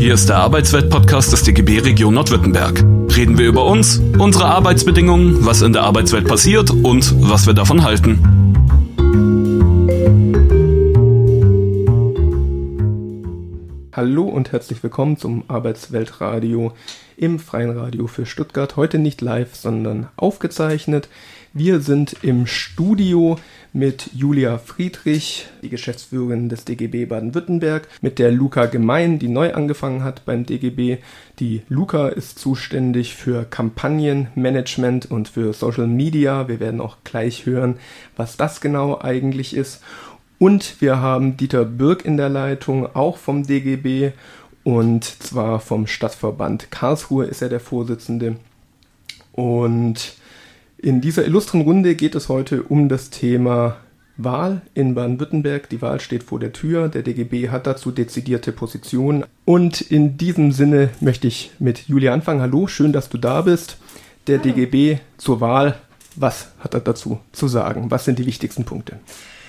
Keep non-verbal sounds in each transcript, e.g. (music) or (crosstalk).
Hier ist der Arbeitswelt-Podcast des DGB Region Nordwürttemberg. Reden wir über uns, unsere Arbeitsbedingungen, was in der Arbeitswelt passiert und was wir davon halten. Hallo und herzlich willkommen zum Arbeitsweltradio im Freien Radio für Stuttgart. Heute nicht live, sondern aufgezeichnet. Wir sind im Studio mit Julia Friedrich, die Geschäftsführerin des DGB Baden-Württemberg, mit der Luca Gemein, die neu angefangen hat beim DGB. Die Luca ist zuständig für Kampagnenmanagement und für Social Media. Wir werden auch gleich hören, was das genau eigentlich ist. Und wir haben Dieter Birk in der Leitung, auch vom DGB und zwar vom Stadtverband Karlsruhe ist er der Vorsitzende. Und in dieser illustren Runde geht es heute um das Thema Wahl in Baden-Württemberg. Die Wahl steht vor der Tür. Der DGB hat dazu dezidierte Positionen. Und in diesem Sinne möchte ich mit Julia anfangen. Hallo, schön, dass du da bist. Der Hallo. DGB zur Wahl. Was hat er dazu zu sagen? Was sind die wichtigsten Punkte?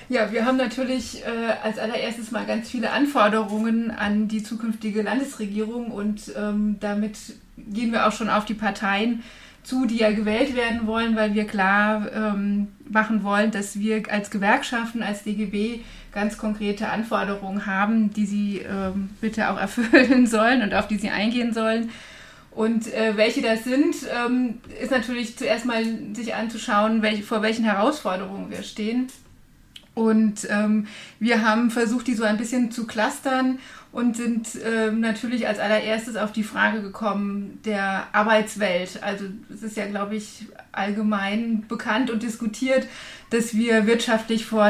Ja, wir haben natürlich äh, als allererstes mal ganz viele Anforderungen an die zukünftige Landesregierung und ähm, damit gehen wir auch schon auf die Parteien zu, die ja gewählt werden wollen, weil wir klar ähm, machen wollen, dass wir als Gewerkschaften, als DGB ganz konkrete Anforderungen haben, die sie ähm, bitte auch erfüllen (laughs) sollen und auf die sie eingehen sollen. Und äh, welche das sind, ähm, ist natürlich zuerst mal sich anzuschauen, welche, vor welchen Herausforderungen wir stehen. Und ähm, wir haben versucht, die so ein bisschen zu clustern und sind ähm, natürlich als allererstes auf die Frage gekommen der Arbeitswelt. Also es ist ja, glaube ich, allgemein bekannt und diskutiert, dass wir wirtschaftlich vor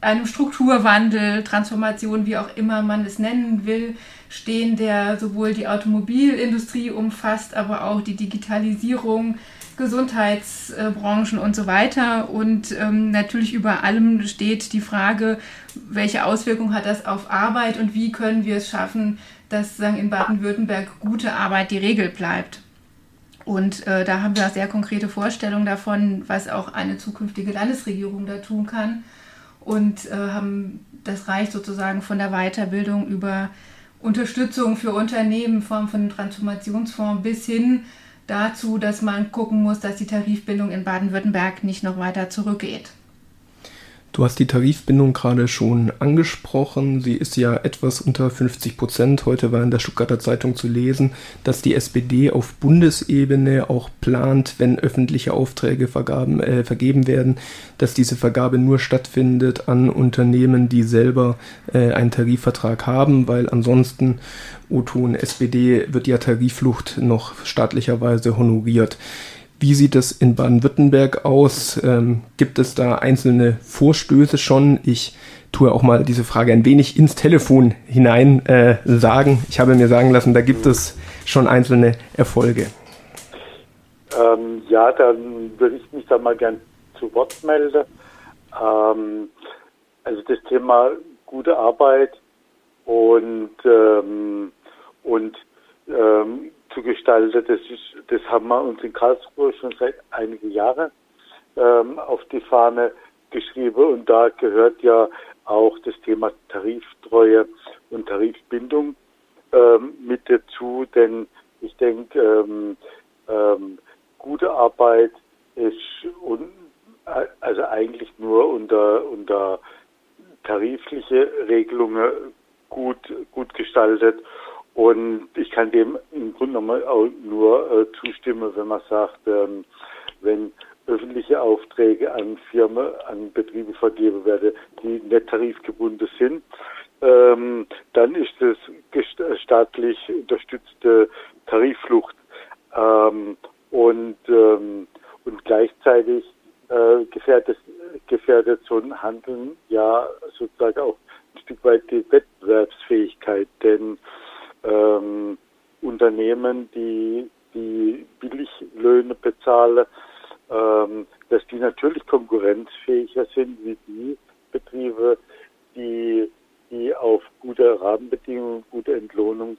einem Strukturwandel, Transformation, wie auch immer man es nennen will, stehen, der sowohl die Automobilindustrie umfasst, aber auch die Digitalisierung, Gesundheitsbranchen und so weiter. Und ähm, natürlich über allem steht die Frage, welche Auswirkungen hat das auf Arbeit und wie können wir es schaffen, dass sagen, in Baden-Württemberg gute Arbeit die Regel bleibt. Und äh, da haben wir sehr konkrete Vorstellungen davon, was auch eine zukünftige Landesregierung da tun kann. Und äh, haben das reicht sozusagen von der Weiterbildung über Unterstützung für Unternehmen in Form von Transformationsfonds bis hin dazu, dass man gucken muss, dass die Tarifbindung in Baden-Württemberg nicht noch weiter zurückgeht. Du hast die Tarifbindung gerade schon angesprochen. Sie ist ja etwas unter 50 Prozent. Heute war in der Stuttgarter Zeitung zu lesen, dass die SPD auf Bundesebene auch plant, wenn öffentliche Aufträge vergaben, äh, vergeben werden, dass diese Vergabe nur stattfindet an Unternehmen, die selber äh, einen Tarifvertrag haben, weil ansonsten O-Ton SPD wird ja Tarifflucht noch staatlicherweise honoriert. Wie sieht es in Baden-Württemberg aus? Ähm, gibt es da einzelne Vorstöße schon? Ich tue auch mal diese Frage ein wenig ins Telefon hinein äh, sagen. Ich habe mir sagen lassen, da gibt es schon einzelne Erfolge. Ähm, ja, dann würde ich mich da mal gern zu Wort melden. Ähm, also das Thema gute Arbeit und, ähm, und ähm, zu gestalten. Das, ist, das haben wir uns in Karlsruhe schon seit einigen Jahren ähm, auf die Fahne geschrieben. Und da gehört ja auch das Thema Tariftreue und Tarifbindung ähm, mit dazu, denn ich denke, ähm, ähm, gute Arbeit ist un, also eigentlich nur unter, unter tarifliche Regelungen gut, gut gestaltet und ich kann dem im Grunde genommen auch nur äh, zustimmen, wenn man sagt, ähm, wenn öffentliche Aufträge an Firmen, an Betriebe vergeben werden, die nicht tarifgebunden sind, ähm, dann ist es staatlich unterstützte Tarifflucht. Ähm, und, ähm, und gleichzeitig äh, gefährdet, gefährdet so ein Handeln ja sozusagen auch ein Stück weit die Wettbewerbsfähigkeit, denn ähm, Unternehmen, die, die Billiglöhne bezahlen, ähm, dass die natürlich konkurrenzfähiger sind wie die Betriebe, die, die auf gute Rahmenbedingungen, gute Entlohnung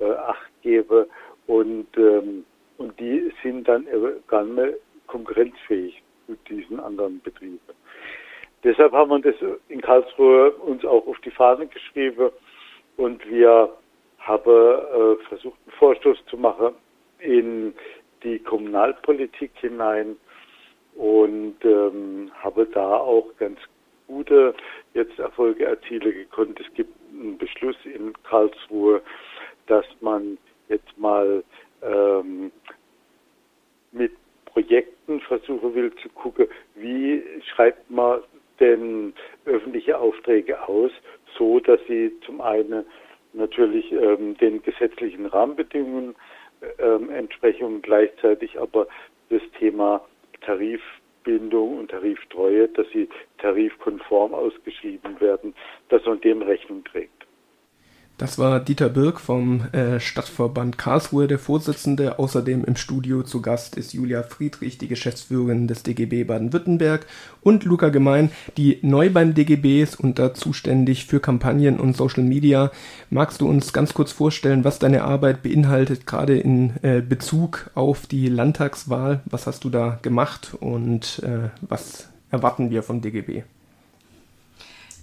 äh, Acht geben und, ähm, und die sind dann gar nicht mehr konkurrenzfähig mit diesen anderen Betrieben. Deshalb haben wir das in Karlsruhe uns auch auf die Fahne geschrieben und wir habe äh, versucht, einen Vorstoß zu machen in die Kommunalpolitik hinein und ähm, habe da auch ganz gute jetzt Erfolge erzielen gekonnt. Es gibt einen Beschluss in Karlsruhe, dass man jetzt mal ähm, mit Projekten versuchen will zu gucken, wie schreibt man denn öffentliche Aufträge aus, so dass sie zum einen natürlich ähm, den gesetzlichen Rahmenbedingungen ähm, entsprechen und gleichzeitig aber das Thema Tarifbindung und Tariftreue, dass sie tarifkonform ausgeschrieben werden, dass man dem Rechnung trägt. Das war Dieter Birk vom äh, Stadtverband Karlsruhe, der Vorsitzende. Außerdem im Studio zu Gast ist Julia Friedrich, die Geschäftsführerin des DGB Baden-Württemberg und Luca Gemein, die neu beim DGB ist und da zuständig für Kampagnen und Social Media. Magst du uns ganz kurz vorstellen, was deine Arbeit beinhaltet, gerade in äh, Bezug auf die Landtagswahl? Was hast du da gemacht und äh, was erwarten wir vom DGB?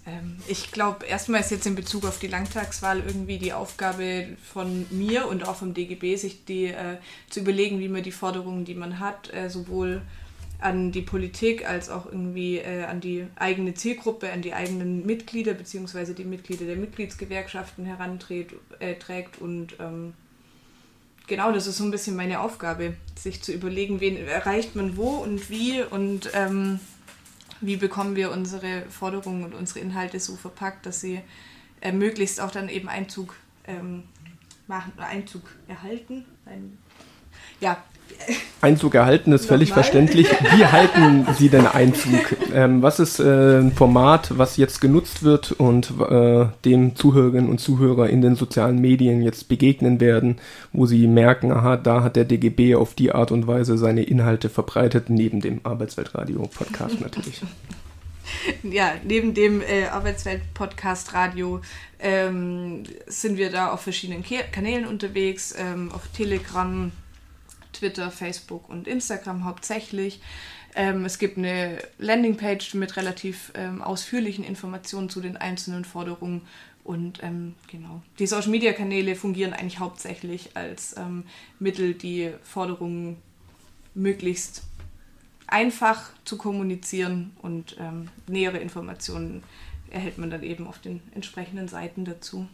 Ähm, ich glaube, erstmal ist jetzt in Bezug auf die Landtagswahl irgendwie die Aufgabe von mir und auch vom DGB, sich die äh, zu überlegen, wie man die Forderungen, die man hat, äh, sowohl an die Politik als auch irgendwie äh, an die eigene Zielgruppe, an die eigenen Mitglieder bzw. die Mitglieder der Mitgliedsgewerkschaften heranträgt äh, und ähm, genau, das ist so ein bisschen meine Aufgabe, sich zu überlegen, wen erreicht man wo und wie und ähm, wie bekommen wir unsere Forderungen und unsere Inhalte so verpackt, dass sie äh, möglichst auch dann eben Einzug ähm, machen, Einzug erhalten. Ein, ja, Einzug erhalten ist völlig verständlich. Wie halten Sie denn Einzug? (laughs) Ähm, was ist äh, ein Format, was jetzt genutzt wird und äh, dem Zuhörerinnen und Zuhörer in den sozialen Medien jetzt begegnen werden, wo sie merken, aha, da hat der DGB auf die Art und Weise seine Inhalte verbreitet, neben dem Arbeitsweltradio-Podcast (laughs) natürlich. Ja, neben dem äh, Arbeitswelt-Podcast Radio ähm, sind wir da auf verschiedenen Kanälen unterwegs, ähm, auf Telegram, Twitter, Facebook und Instagram hauptsächlich. Ähm, es gibt eine Landingpage mit relativ ähm, ausführlichen Informationen zu den einzelnen Forderungen. Und ähm, genau, die Social Media Kanäle fungieren eigentlich hauptsächlich als ähm, Mittel, die Forderungen möglichst einfach zu kommunizieren und ähm, nähere Informationen erhält man dann eben auf den entsprechenden Seiten dazu.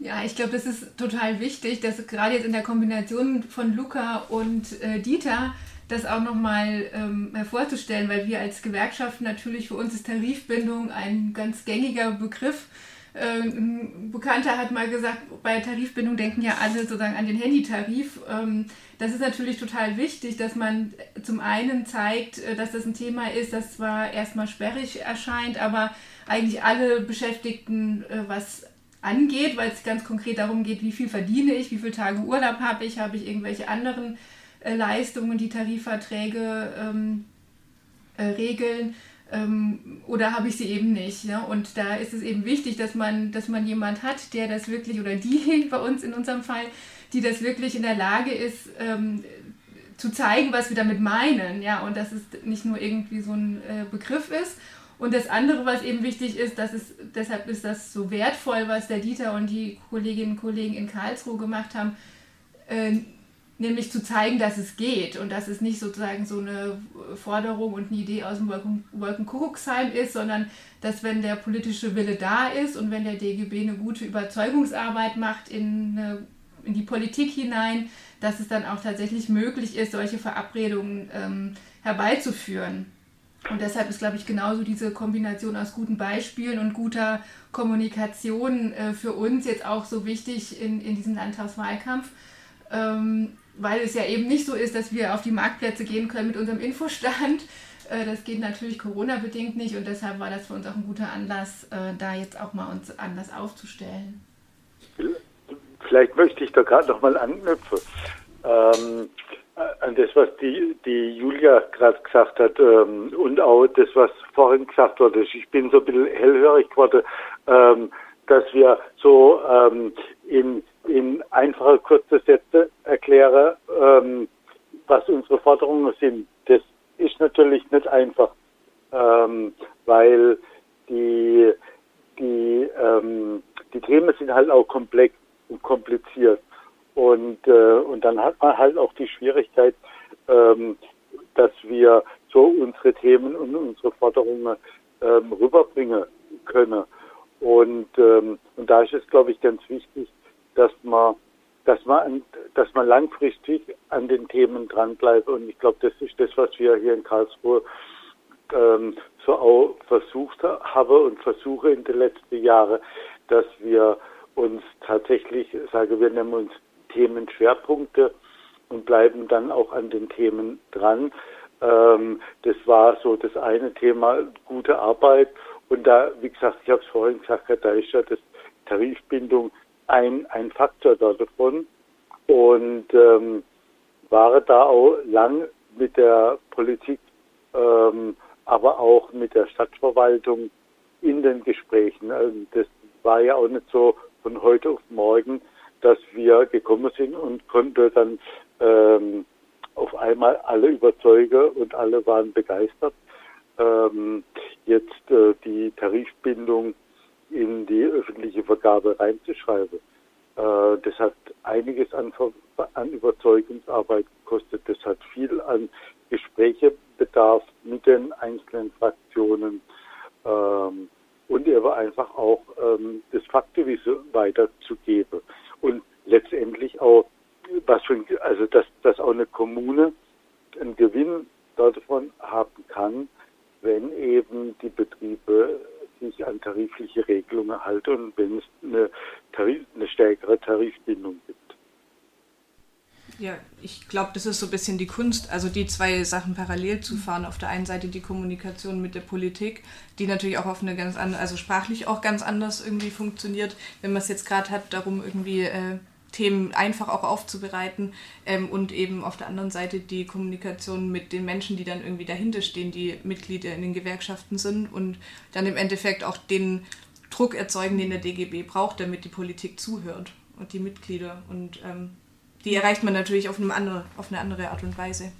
Ja, ich glaube, das ist total wichtig, dass gerade jetzt in der Kombination von Luca und äh, Dieter das auch nochmal ähm, hervorzustellen, weil wir als Gewerkschaft natürlich für uns ist Tarifbindung ein ganz gängiger Begriff. Äh, ein Bekannter hat mal gesagt, bei Tarifbindung denken ja alle sozusagen an den Handytarif. Ähm, das ist natürlich total wichtig, dass man zum einen zeigt, äh, dass das ein Thema ist, das zwar erstmal sperrig erscheint, aber eigentlich alle Beschäftigten äh, was angeht, weil es ganz konkret darum geht, wie viel verdiene ich, wie viele Tage Urlaub habe ich, habe ich irgendwelche anderen äh, Leistungen, die Tarifverträge ähm, äh, regeln ähm, oder habe ich sie eben nicht. Ne? Und da ist es eben wichtig, dass man, dass man jemand hat, der das wirklich, oder die (laughs) bei uns in unserem Fall, die das wirklich in der Lage ist, ähm, zu zeigen, was wir damit meinen, ja, und dass es nicht nur irgendwie so ein äh, Begriff ist und das andere, was eben wichtig ist, dass es, deshalb ist das so wertvoll, was der Dieter und die Kolleginnen und Kollegen in Karlsruhe gemacht haben, äh, nämlich zu zeigen, dass es geht und dass es nicht sozusagen so eine Forderung und eine Idee aus dem Wolkenkuckucksheim ist, sondern dass wenn der politische Wille da ist und wenn der DGB eine gute Überzeugungsarbeit macht in, eine, in die Politik hinein, dass es dann auch tatsächlich möglich ist, solche Verabredungen ähm, herbeizuführen. Und deshalb ist, glaube ich, genauso diese Kombination aus guten Beispielen und guter Kommunikation äh, für uns jetzt auch so wichtig in, in diesem Landtagswahlkampf, ähm, weil es ja eben nicht so ist, dass wir auf die Marktplätze gehen können mit unserem Infostand. (laughs) Äh, das geht natürlich Corona-bedingt nicht und deshalb war das für uns auch ein guter Anlass, äh, da jetzt auch mal uns anders aufzustellen. Vielleicht möchte ich da gerade noch mal anknüpfen. Ähm, an das, was die, die Julia gerade gesagt hat ähm, und auch das, was vorhin gesagt wurde. Ich bin so ein bisschen hellhörig geworden, ähm, dass wir so ähm, in, in einfache, kurze Sätze erklären, ähm, was unsere Forderungen sind. Das ist natürlich nicht einfach, ähm, weil die, die, ähm, die Themen sind halt auch komplex und kompliziert. Und, äh, und dann hat man halt auch die Schwierigkeit, ähm, dass wir so unsere Themen und unsere Forderungen ähm, rüberbringen können. Und, ähm, und da ist es, glaube ich, ganz wichtig, dass man, dass man, dass man langfristig an den Themen dranbleibt. Und ich glaube, das ist das, was wir hier in Karlsruhe ähm, so auch versucht habe und versuche in den letzten Jahren, dass wir uns tatsächlich, sage wir nennen uns Themenschwerpunkte und bleiben dann auch an den Themen dran. Ähm, das war so das eine Thema, gute Arbeit. Und da, wie gesagt, ich habe es vorhin gesagt, da ist ja das Tarifbindung ein, ein Faktor davon. Und ähm, war da auch lang mit der Politik ähm, aber auch mit der Stadtverwaltung in den Gesprächen. Also das war ja auch nicht so von heute auf morgen, dass wir gekommen sind und konnte dann ähm, auf einmal alle überzeugen und alle waren begeistert, ähm, jetzt äh, die Tarifbindung in die öffentliche Vergabe reinzuschreiben. Äh, das hat einiges an, an Überzeugungsarbeit gekostet. Das hat viel an Gesprächebedarf mit den einzelnen Fraktionen ähm, und eben einfach auch ähm, das Faktenwissen weiterzugeben. Und letztendlich auch, was für, also dass, dass auch eine Kommune einen Gewinn davon haben kann, wenn eben die Betriebe sich an tarifliche Regelungen halten und wenn es eine, Tarif, eine stärkere Tarifbindung gibt. Ja, ich glaube, das ist so ein bisschen die Kunst, also die zwei Sachen parallel zu fahren. Auf der einen Seite die Kommunikation mit der Politik, die natürlich auch auf eine ganz andere, also sprachlich auch ganz anders irgendwie funktioniert, wenn man es jetzt gerade hat, darum irgendwie äh, Themen einfach auch aufzubereiten ähm, und eben auf der anderen Seite die Kommunikation mit den Menschen, die dann irgendwie dahinter stehen, die Mitglieder in den Gewerkschaften sind und dann im Endeffekt auch den Druck erzeugen, den der DGB braucht, damit die Politik zuhört und die Mitglieder. Und ähm, die erreicht man natürlich auf eine andere, auf eine andere Art und Weise.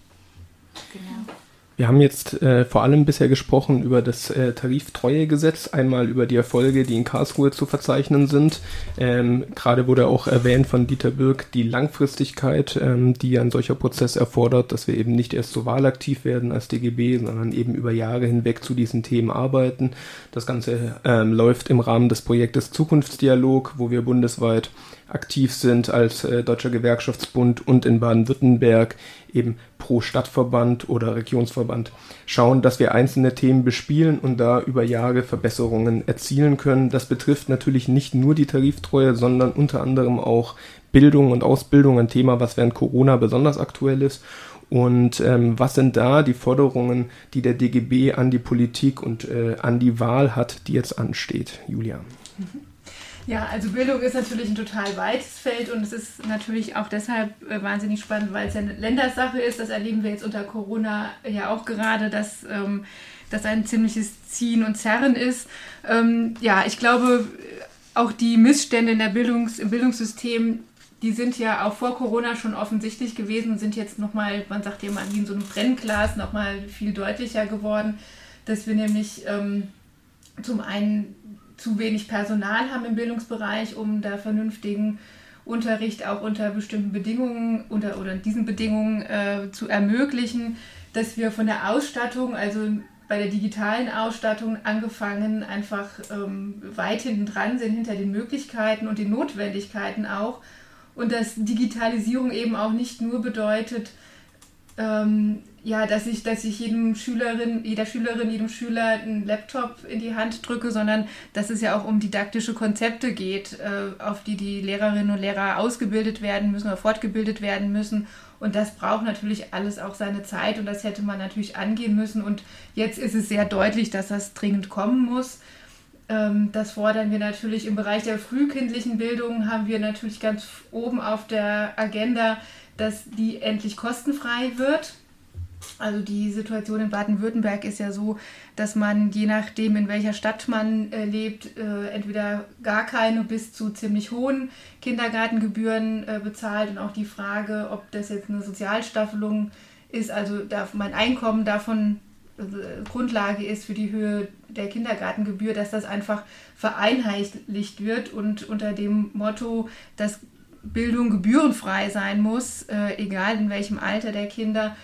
Genau. Wir haben jetzt äh, vor allem bisher gesprochen über das äh, Tariftreuegesetz, einmal über die Erfolge, die in Karlsruhe zu verzeichnen sind. Ähm, Gerade wurde auch erwähnt von Dieter Birk die Langfristigkeit, ähm, die ein solcher Prozess erfordert, dass wir eben nicht erst so wahlaktiv werden als DGB, sondern eben über Jahre hinweg zu diesen Themen arbeiten. Das Ganze ähm, läuft im Rahmen des Projektes Zukunftsdialog, wo wir bundesweit aktiv sind als äh, Deutscher Gewerkschaftsbund und in Baden-Württemberg eben pro Stadtverband oder Regionsverband schauen, dass wir einzelne Themen bespielen und da über Jahre Verbesserungen erzielen können. Das betrifft natürlich nicht nur die Tariftreue, sondern unter anderem auch Bildung und Ausbildung, ein Thema, was während Corona besonders aktuell ist. Und ähm, was sind da die Forderungen, die der DGB an die Politik und äh, an die Wahl hat, die jetzt ansteht, Julia? Mhm. Ja, also Bildung ist natürlich ein total weites Feld und es ist natürlich auch deshalb äh, wahnsinnig spannend, weil es ja eine Ländersache ist. Das erleben wir jetzt unter Corona ja auch gerade, dass ähm, das ein ziemliches Ziehen und Zerren ist. Ähm, ja, ich glaube, auch die Missstände in der Bildungs-, im Bildungssystem, die sind ja auch vor Corona schon offensichtlich gewesen und sind jetzt nochmal, man sagt ja mal, wie in so einem Brennglas nochmal viel deutlicher geworden, dass wir nämlich ähm, zum einen zu wenig Personal haben im Bildungsbereich, um da vernünftigen Unterricht auch unter bestimmten Bedingungen unter, oder diesen Bedingungen äh, zu ermöglichen, dass wir von der Ausstattung, also bei der digitalen Ausstattung angefangen, einfach ähm, weit hinten dran sind, hinter den Möglichkeiten und den Notwendigkeiten auch. Und dass Digitalisierung eben auch nicht nur bedeutet, ähm, ja, dass ich, dass ich jedem Schülerin, jeder Schülerin, jedem Schüler einen Laptop in die Hand drücke, sondern dass es ja auch um didaktische Konzepte geht, äh, auf die die Lehrerinnen und Lehrer ausgebildet werden müssen oder fortgebildet werden müssen. Und das braucht natürlich alles auch seine Zeit und das hätte man natürlich angehen müssen. Und jetzt ist es sehr deutlich, dass das dringend kommen muss. Ähm, das fordern wir natürlich im Bereich der frühkindlichen Bildung, haben wir natürlich ganz oben auf der Agenda, dass die endlich kostenfrei wird also die Situation in Baden-Württemberg ist ja so, dass man je nachdem, in welcher Stadt man äh, lebt, äh, entweder gar keine bis zu ziemlich hohen Kindergartengebühren äh, bezahlt. Und auch die Frage, ob das jetzt eine Sozialstaffelung ist, also darf mein Einkommen davon Grundlage ist für die Höhe der Kindergartengebühr, dass das einfach vereinheitlicht wird und unter dem Motto, dass Bildung gebührenfrei sein muss, äh, egal in welchem Alter der Kinder,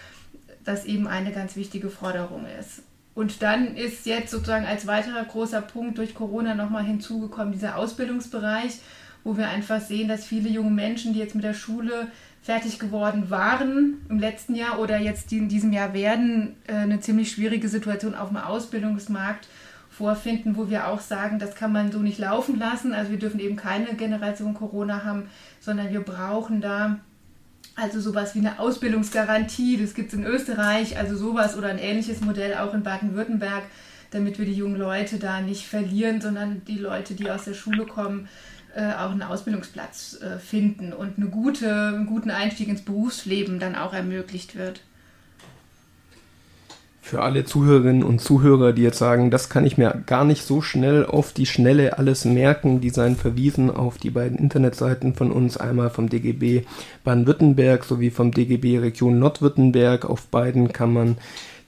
das eben eine ganz wichtige Forderung ist. Und dann ist jetzt sozusagen als weiterer großer Punkt durch Corona nochmal hinzugekommen dieser Ausbildungsbereich, wo wir einfach sehen, dass viele junge Menschen, die jetzt mit der Schule fertig geworden waren im letzten Jahr oder jetzt in diesem Jahr werden, äh, eine ziemlich schwierige Situation auf dem Ausbildungsmarkt vorfinden, wo wir auch sagen, das kann man so nicht laufen lassen. Also wir dürfen eben keine Generation Corona haben, sondern wir brauchen da also sowas wie eine Ausbildungsgarantie. Das gibt es in Österreich, also sowas oder ein ähnliches Modell auch in Baden-Württemberg, damit wir die jungen Leute da nicht verlieren, sondern die Leute, die aus der Schule kommen, äh, auch einen Ausbildungsplatz äh, finden und eine gute, einen guten Einstieg ins Berufsleben dann auch ermöglicht wird. Für alle Zuhörerinnen und Zuhörer, die jetzt sagen, das kann ich mir gar nicht so schnell auf die Schnelle alles merken, die seien verwiesen auf die beiden Internetseiten von uns, einmal vom DGB Baden-Württemberg sowie vom DGB Region Nordwürttemberg. Auf beiden kann man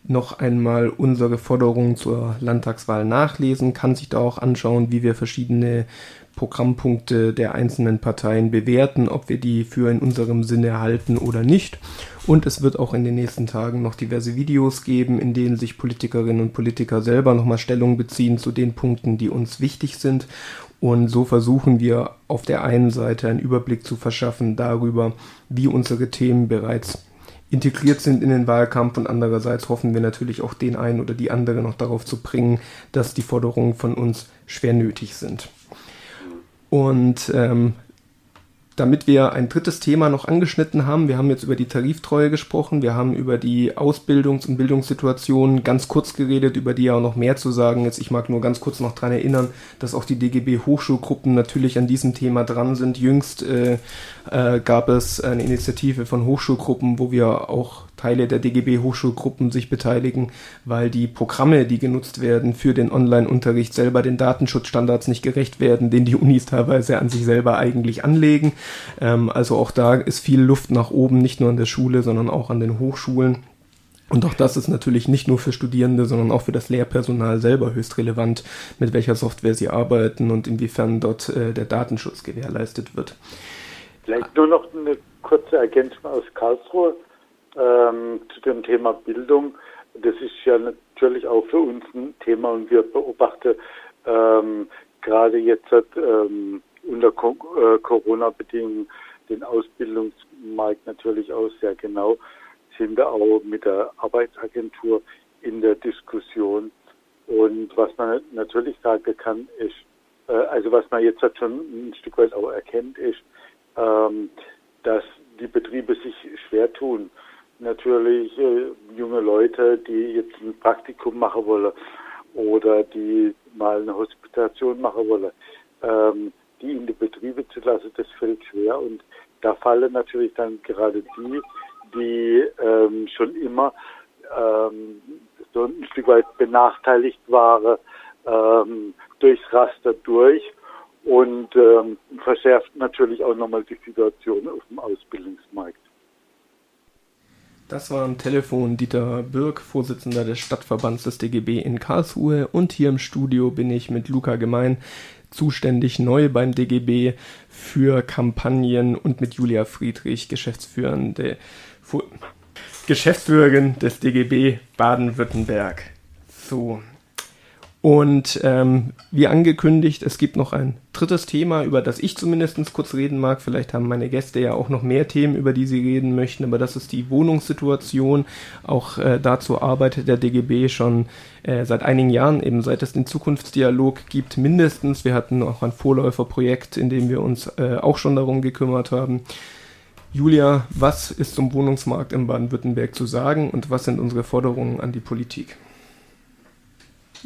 noch einmal unsere Forderungen zur Landtagswahl nachlesen, kann sich da auch anschauen, wie wir verschiedene Programmpunkte der einzelnen Parteien bewerten, ob wir die für in unserem Sinne halten oder nicht. Und es wird auch in den nächsten Tagen noch diverse Videos geben, in denen sich Politikerinnen und Politiker selber nochmal Stellung beziehen zu den Punkten, die uns wichtig sind. Und so versuchen wir auf der einen Seite einen Überblick zu verschaffen darüber, wie unsere Themen bereits integriert sind in den Wahlkampf und andererseits hoffen wir natürlich auch den einen oder die andere noch darauf zu bringen, dass die Forderungen von uns schwer nötig sind. Und ähm, damit wir ein drittes Thema noch angeschnitten haben, wir haben jetzt über die Tariftreue gesprochen, wir haben über die Ausbildungs- und Bildungssituation ganz kurz geredet, über die ja auch noch mehr zu sagen ist. Ich mag nur ganz kurz noch daran erinnern, dass auch die DGB Hochschulgruppen natürlich an diesem Thema dran sind. Jüngst äh, äh, gab es eine Initiative von Hochschulgruppen, wo wir auch Teile der DGB Hochschulgruppen sich beteiligen, weil die Programme, die genutzt werden für den Online-Unterricht, selber den Datenschutzstandards nicht gerecht werden, den die Unis teilweise an sich selber eigentlich anlegen. Ähm, also auch da ist viel Luft nach oben, nicht nur an der Schule, sondern auch an den Hochschulen. Und auch das ist natürlich nicht nur für Studierende, sondern auch für das Lehrpersonal selber höchst relevant, mit welcher Software sie arbeiten und inwiefern dort äh, der Datenschutz gewährleistet wird. Vielleicht nur noch eine kurze Ergänzung aus Karlsruhe ähm, zu dem Thema Bildung. Das ist ja natürlich auch für uns ein Thema und wir beobachten ähm, gerade jetzt ähm, unter äh, Corona-Bedingungen den Ausbildungsmarkt natürlich auch sehr genau, sind da auch mit der Arbeitsagentur in der Diskussion. Und was man natürlich sagen kann, ist, äh, also was man jetzt schon ein Stück weit auch erkennt, ist, ähm, dass die Betriebe sich schwer tun, natürlich äh, junge Leute, die jetzt ein Praktikum machen wollen oder die mal eine Hospitation machen wollen, ähm, die in die Betriebe zu lassen, das fällt schwer und da fallen natürlich dann gerade die, die ähm, schon immer ähm, so ein Stück weit benachteiligt waren, ähm, durchs Raster durch und ähm, verschärft natürlich auch nochmal die Situation auf dem Ausbildungsmarkt. Das war am Telefon Dieter Birk, Vorsitzender des Stadtverbands des DGB in Karlsruhe. Und hier im Studio bin ich mit Luca Gemein, zuständig neu beim DGB für Kampagnen und mit Julia Friedrich, Geschäftsführende, Geschäftsführerin des DGB Baden-Württemberg. So, und ähm, wie angekündigt, es gibt noch ein drittes Thema, über das ich zumindest kurz reden mag. Vielleicht haben meine Gäste ja auch noch mehr Themen, über die sie reden möchten, aber das ist die Wohnungssituation. Auch äh, dazu arbeitet der DGB schon äh, seit einigen Jahren, eben seit es den Zukunftsdialog gibt, mindestens. Wir hatten auch ein Vorläuferprojekt, in dem wir uns äh, auch schon darum gekümmert haben. Julia, was ist zum Wohnungsmarkt in Baden-Württemberg zu sagen und was sind unsere Forderungen an die Politik?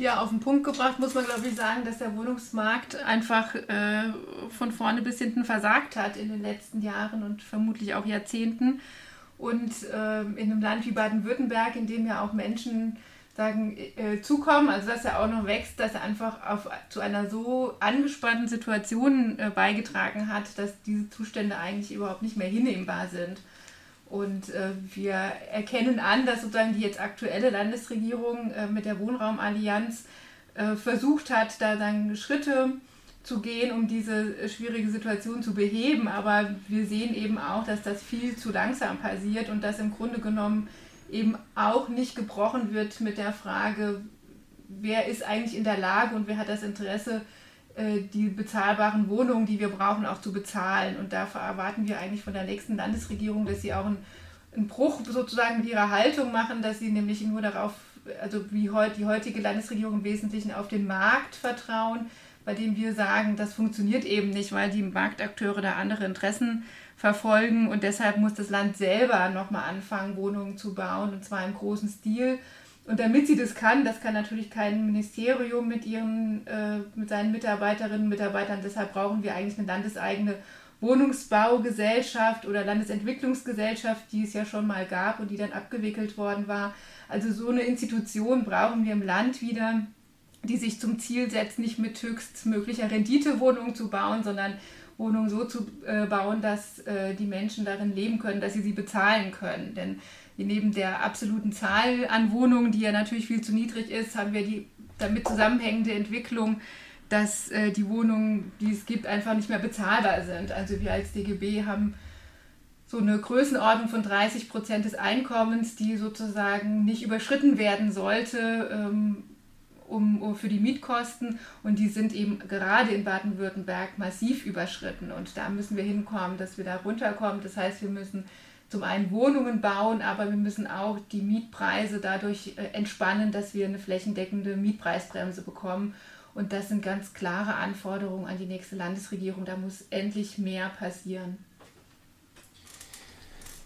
Ja, auf den Punkt gebracht muss man, glaube ich, sagen, dass der Wohnungsmarkt einfach äh, von vorne bis hinten versagt hat in den letzten Jahren und vermutlich auch Jahrzehnten. Und äh, in einem Land wie Baden-Württemberg, in dem ja auch Menschen sagen, äh, zukommen, also dass er auch noch wächst, dass er einfach auf, zu einer so angespannten Situation äh, beigetragen hat, dass diese Zustände eigentlich überhaupt nicht mehr hinnehmbar sind. Und äh, wir erkennen an, dass sozusagen die jetzt aktuelle Landesregierung äh, mit der Wohnraumallianz äh, versucht hat, da dann Schritte zu gehen, um diese schwierige Situation zu beheben. Aber wir sehen eben auch, dass das viel zu langsam passiert und dass im Grunde genommen eben auch nicht gebrochen wird mit der Frage, wer ist eigentlich in der Lage und wer hat das Interesse, äh, die bezahlbaren Wohnungen, die wir brauchen, auch zu bezahlen. Und dafür erwarten wir eigentlich von der nächsten Landesregierung, dass sie auch einen, einen Bruch sozusagen mit ihrer Haltung machen, dass sie nämlich nur darauf, also wie heute die heutige Landesregierung im Wesentlichen auf den Markt vertrauen, bei dem wir sagen, das funktioniert eben nicht, weil die Marktakteure da andere Interessen verfolgen und deshalb muss das Land selber nochmal anfangen, Wohnungen zu bauen und zwar im großen Stil und damit sie das kann, das kann natürlich kein Ministerium mit, ihren, äh, mit seinen Mitarbeiterinnen und Mitarbeitern. Deshalb brauchen wir eigentlich eine landeseigene Wohnungsbaugesellschaft oder Landesentwicklungsgesellschaft, die es ja schon mal gab und die dann abgewickelt worden war. Also so eine Institution brauchen wir im Land wieder, die sich zum Ziel setzt, nicht mit höchstmöglicher Rendite Wohnungen zu bauen, sondern Wohnungen so zu äh, bauen, dass äh, die Menschen darin leben können, dass sie sie bezahlen können. Denn neben der absoluten Zahl an Wohnungen, die ja natürlich viel zu niedrig ist, haben wir die damit zusammenhängende Entwicklung, dass äh, die Wohnungen, die es gibt, einfach nicht mehr bezahlbar sind. Also wir als DGB haben so eine Größenordnung von 30 Prozent des Einkommens, die sozusagen nicht überschritten werden sollte ähm, um, um, für die Mietkosten. Und die sind eben gerade in Baden-Württemberg massiv überschritten. Und da müssen wir hinkommen, dass wir da runterkommen. Das heißt, wir müssen zum einen Wohnungen bauen, aber wir müssen auch die Mietpreise dadurch äh, entspannen, dass wir eine flächendeckende Mietpreisbremse bekommen. Und das sind ganz klare Anforderungen an die nächste Landesregierung. Da muss endlich mehr passieren.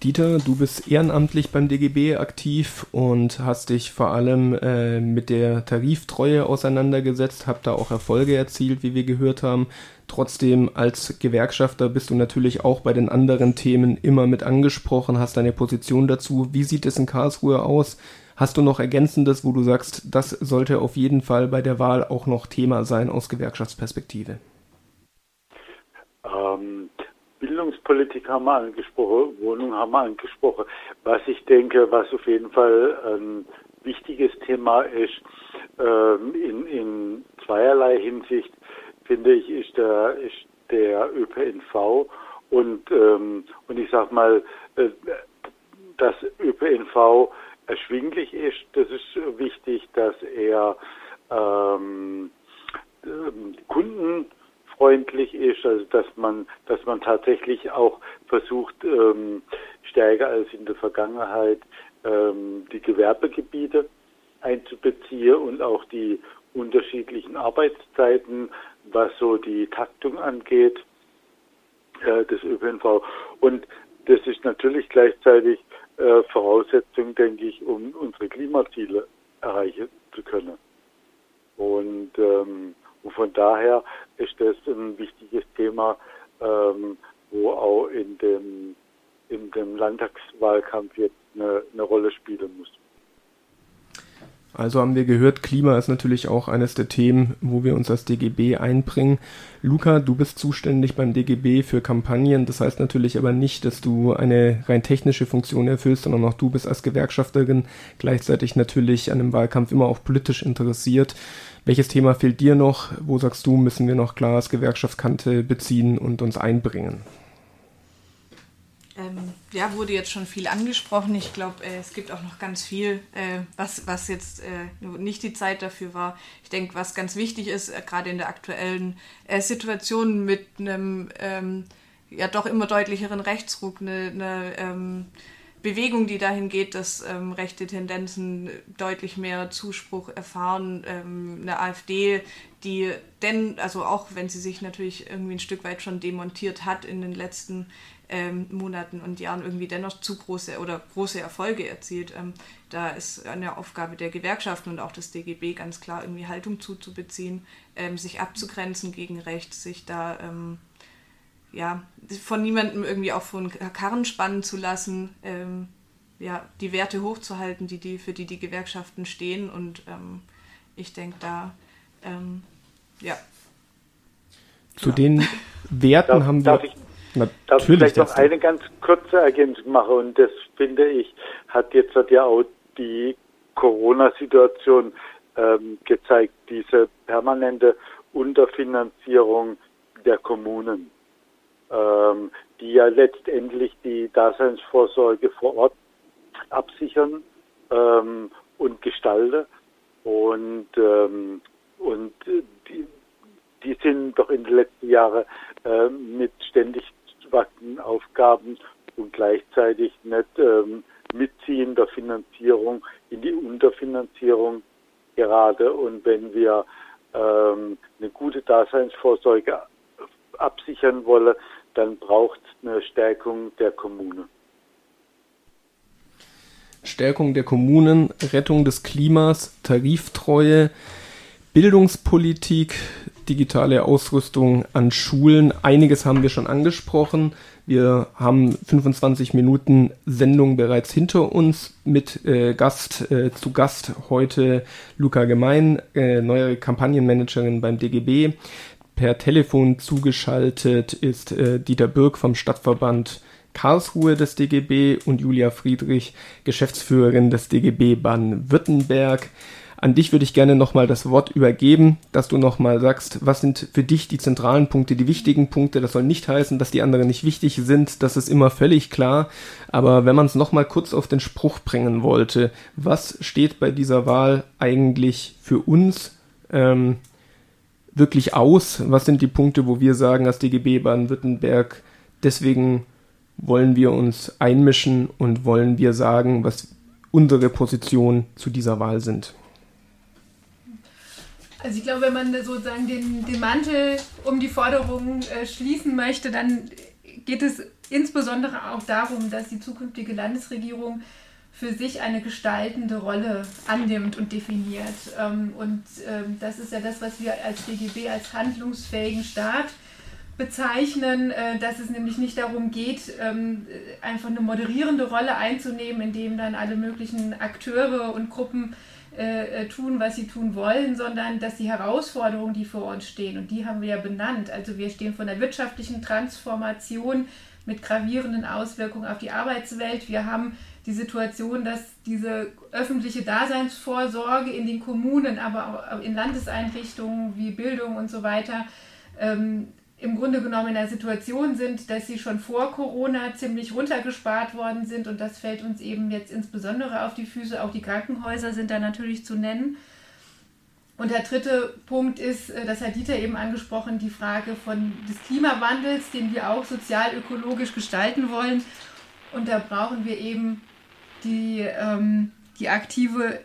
Dieter, du bist ehrenamtlich beim DGB aktiv und hast dich vor allem äh, mit der Tariftreue auseinandergesetzt, habt da auch Erfolge erzielt, wie wir gehört haben. Trotzdem als Gewerkschafter bist du natürlich auch bei den anderen Themen immer mit angesprochen, hast deine Position dazu. Wie sieht es in Karlsruhe aus? Hast du noch Ergänzendes, wo du sagst, das sollte auf jeden Fall bei der Wahl auch noch Thema sein aus Gewerkschaftsperspektive? Ähm, Bildungspolitik haben wir angesprochen, Wohnung haben wir angesprochen. Was ich denke, was auf jeden Fall ein wichtiges Thema ist, ähm, in, in zweierlei Hinsicht, finde ich, ist der, ist der ÖPNV und, ähm, und ich sag mal, äh, dass ÖPNV erschwinglich ist, das ist wichtig, dass er ähm, ähm Kunden freundlich ist, also dass man, dass man tatsächlich auch versucht, ähm, stärker als in der Vergangenheit ähm, die Gewerbegebiete einzubeziehen und auch die unterschiedlichen Arbeitszeiten, was so die Taktung angeht äh, des ÖPNV. Und das ist natürlich gleichzeitig äh, Voraussetzung, denke ich, um unsere Klimaziele erreichen zu können. Und ähm, und von daher ist das ein wichtiges Thema, ähm, wo auch in dem, in dem Landtagswahlkampf jetzt eine, eine Rolle spielen muss. Also haben wir gehört, Klima ist natürlich auch eines der Themen, wo wir uns als DGB einbringen. Luca, du bist zuständig beim DGB für Kampagnen. Das heißt natürlich aber nicht, dass du eine rein technische Funktion erfüllst, sondern auch du bist als Gewerkschafterin gleichzeitig natürlich an dem Wahlkampf immer auch politisch interessiert. Welches Thema fehlt dir noch? Wo sagst du, müssen wir noch klar als Gewerkschaftskante beziehen und uns einbringen? Ähm, ja, wurde jetzt schon viel angesprochen. Ich glaube, äh, es gibt auch noch ganz viel, äh, was, was jetzt äh, nicht die Zeit dafür war. Ich denke, was ganz wichtig ist, äh, gerade in der aktuellen äh, Situation mit einem ähm, ja doch immer deutlicheren Rechtsruck, eine, eine ähm, Bewegung, die dahin geht, dass ähm, rechte Tendenzen deutlich mehr Zuspruch erfahren. Ähm, eine AfD, die denn, also auch wenn sie sich natürlich irgendwie ein Stück weit schon demontiert hat in den letzten ähm, Monaten und Jahren, irgendwie dennoch zu große oder große Erfolge erzielt. Ähm, da ist eine Aufgabe der Gewerkschaften und auch des DGB ganz klar irgendwie Haltung zuzubeziehen, ähm, sich abzugrenzen gegen rechts, sich da ähm, ja, von niemandem irgendwie auch von Karren spannen zu lassen, ähm, ja, die Werte hochzuhalten, die, die, für die die Gewerkschaften stehen. Und ähm, ich denke da, ähm, ja. Zu ja. den Werten darf, haben wir. Darf ich, Natürlich Darf ich vielleicht noch eine ganz kurze Ergänzung machen und das finde ich, hat jetzt hat ja auch die Corona-Situation ähm, gezeigt, diese permanente Unterfinanzierung der Kommunen, ähm, die ja letztendlich die Daseinsvorsorge vor Ort absichern ähm, und gestalten. Und, ähm, und die, die sind doch in den letzten Jahren äh, mit ständig wachsenden Aufgaben und gleichzeitig nicht ähm, mitziehender Finanzierung in die Unterfinanzierung gerade. Und wenn wir ähm, eine gute Daseinsvorsorge absichern wollen, dann braucht es eine Stärkung der Kommune. Stärkung der Kommunen, Rettung des Klimas, Tariftreue, Bildungspolitik, digitale Ausrüstung an Schulen. Einiges haben wir schon angesprochen. Wir haben 25 Minuten Sendung bereits hinter uns mit äh, Gast äh, zu Gast heute Luca Gemein, äh, neue Kampagnenmanagerin beim DGB. Per Telefon zugeschaltet ist äh, Dieter Birk vom Stadtverband Karlsruhe des DGB und Julia Friedrich, Geschäftsführerin des DGB Baden-Württemberg. An dich würde ich gerne nochmal das Wort übergeben, dass du nochmal sagst, was sind für dich die zentralen Punkte, die wichtigen Punkte. Das soll nicht heißen, dass die anderen nicht wichtig sind, das ist immer völlig klar. Aber wenn man es nochmal kurz auf den Spruch bringen wollte, was steht bei dieser Wahl eigentlich für uns ähm, wirklich aus? Was sind die Punkte, wo wir sagen, als DGB Baden-Württemberg, deswegen wollen wir uns einmischen und wollen wir sagen, was unsere Positionen zu dieser Wahl sind. Also ich glaube, wenn man sozusagen den, den Mantel um die Forderungen äh, schließen möchte, dann geht es insbesondere auch darum, dass die zukünftige Landesregierung für sich eine gestaltende Rolle annimmt und definiert. Ähm, und ähm, das ist ja das, was wir als DGB als handlungsfähigen Staat bezeichnen, äh, dass es nämlich nicht darum geht, ähm, einfach eine moderierende Rolle einzunehmen, indem dann alle möglichen Akteure und Gruppen äh, äh, tun, was sie tun wollen, sondern dass die Herausforderungen, die vor uns stehen, und die haben wir ja benannt, also wir stehen vor einer wirtschaftlichen Transformation mit gravierenden Auswirkungen auf die Arbeitswelt. Wir haben die Situation, dass diese öffentliche Daseinsvorsorge in den Kommunen, aber auch in Landeseinrichtungen wie Bildung und so weiter ähm, im Grunde genommen in einer Situation sind, dass sie schon vor Corona ziemlich runtergespart worden sind und das fällt uns eben jetzt insbesondere auf die Füße. Auch die Krankenhäuser sind da natürlich zu nennen. Und der dritte Punkt ist, äh, das hat Dieter eben angesprochen, die Frage von des Klimawandels, den wir auch sozial-ökologisch gestalten wollen. Und da brauchen wir eben die, ähm, die aktive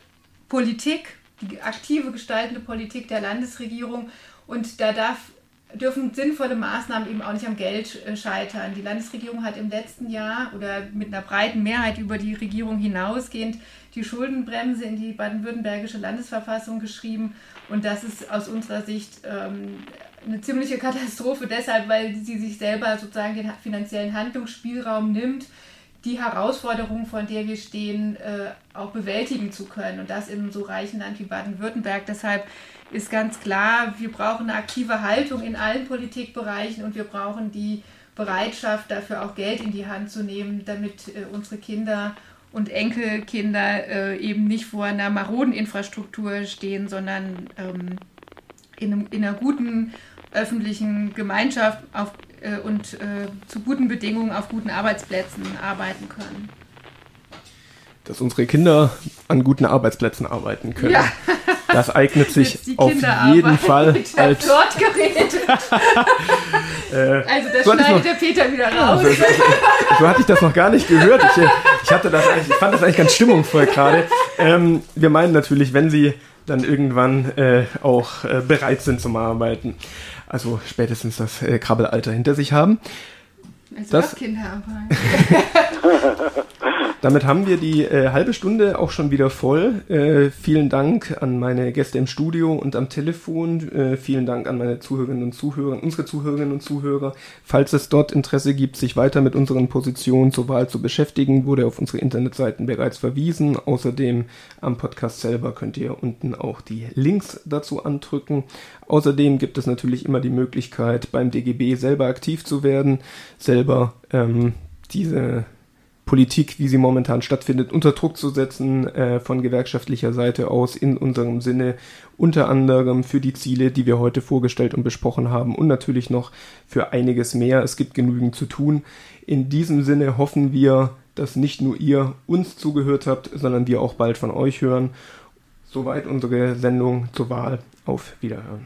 Politik, die aktive gestaltende Politik der Landesregierung. Und da darf dürfen sinnvolle Maßnahmen eben auch nicht am Geld äh, scheitern. Die Landesregierung hat im letzten Jahr oder mit einer breiten Mehrheit über die Regierung hinausgehend die Schuldenbremse in die baden-württembergische Landesverfassung geschrieben. Und das ist aus unserer Sicht ähm, eine ziemliche Katastrophe, deshalb, weil sie sich selber sozusagen den finanziellen Handlungsspielraum nimmt, die Herausforderungen, vor der wir stehen, äh, auch bewältigen zu können. Und das in so reichen Land wie Baden-Württemberg. Deshalb ist ganz klar, wir brauchen eine aktive Haltung in allen Politikbereichen und wir brauchen die Bereitschaft, dafür auch Geld in die Hand zu nehmen, damit äh, unsere Kinder und Enkelkinder äh, eben nicht vor einer maroden Infrastruktur stehen, sondern ähm, in, einem, in, einer guten öffentlichen Gemeinschaft auf, äh, und äh, zu guten Bedingungen auf guten Arbeitsplätzen arbeiten können. Dass unsere Kinder an guten Arbeitsplätzen arbeiten können. Ja. (laughs) Das eignet sich auf jeden Fall (laughs) als. (laughs) äh, also das schneidet noch, der Peter wieder raus. Also, so hatte ich das noch gar nicht gehört. Ich, ich, hatte das ich fand das eigentlich ganz stimmungsvoll gerade. Ähm, wir meinen natürlich, wenn sie dann irgendwann äh, auch äh, bereit sind zum Arbeiten. Also spätestens das äh, Krabbelalter hinter sich haben. Also das Kinderarbeit. (laughs) Damit haben wir die äh, halbe Stunde auch schon wieder voll. Äh, vielen Dank an meine Gäste im Studio und am Telefon. Äh, vielen Dank an meine Zuhörerinnen und Zuhörer, unsere Zuhörerinnen und Zuhörer. Falls es dort Interesse gibt, sich weiter mit unseren Positionen zur Wahl zu beschäftigen, wurde auf unsere Internetseiten bereits verwiesen. Außerdem am Podcast selber könnt ihr unten auch die Links dazu andrücken. Außerdem gibt es natürlich immer die Möglichkeit, beim DGB selber aktiv zu werden, selber ähm, diese Politik, wie sie momentan stattfindet, unter Druck zu setzen äh, von gewerkschaftlicher Seite aus in unserem Sinne, unter anderem für die Ziele, die wir heute vorgestellt und besprochen haben und natürlich noch für einiges mehr. Es gibt genügend zu tun. In diesem Sinne hoffen wir, dass nicht nur ihr uns zugehört habt, sondern wir auch bald von euch hören. Soweit unsere Sendung zur Wahl. Auf Wiederhören.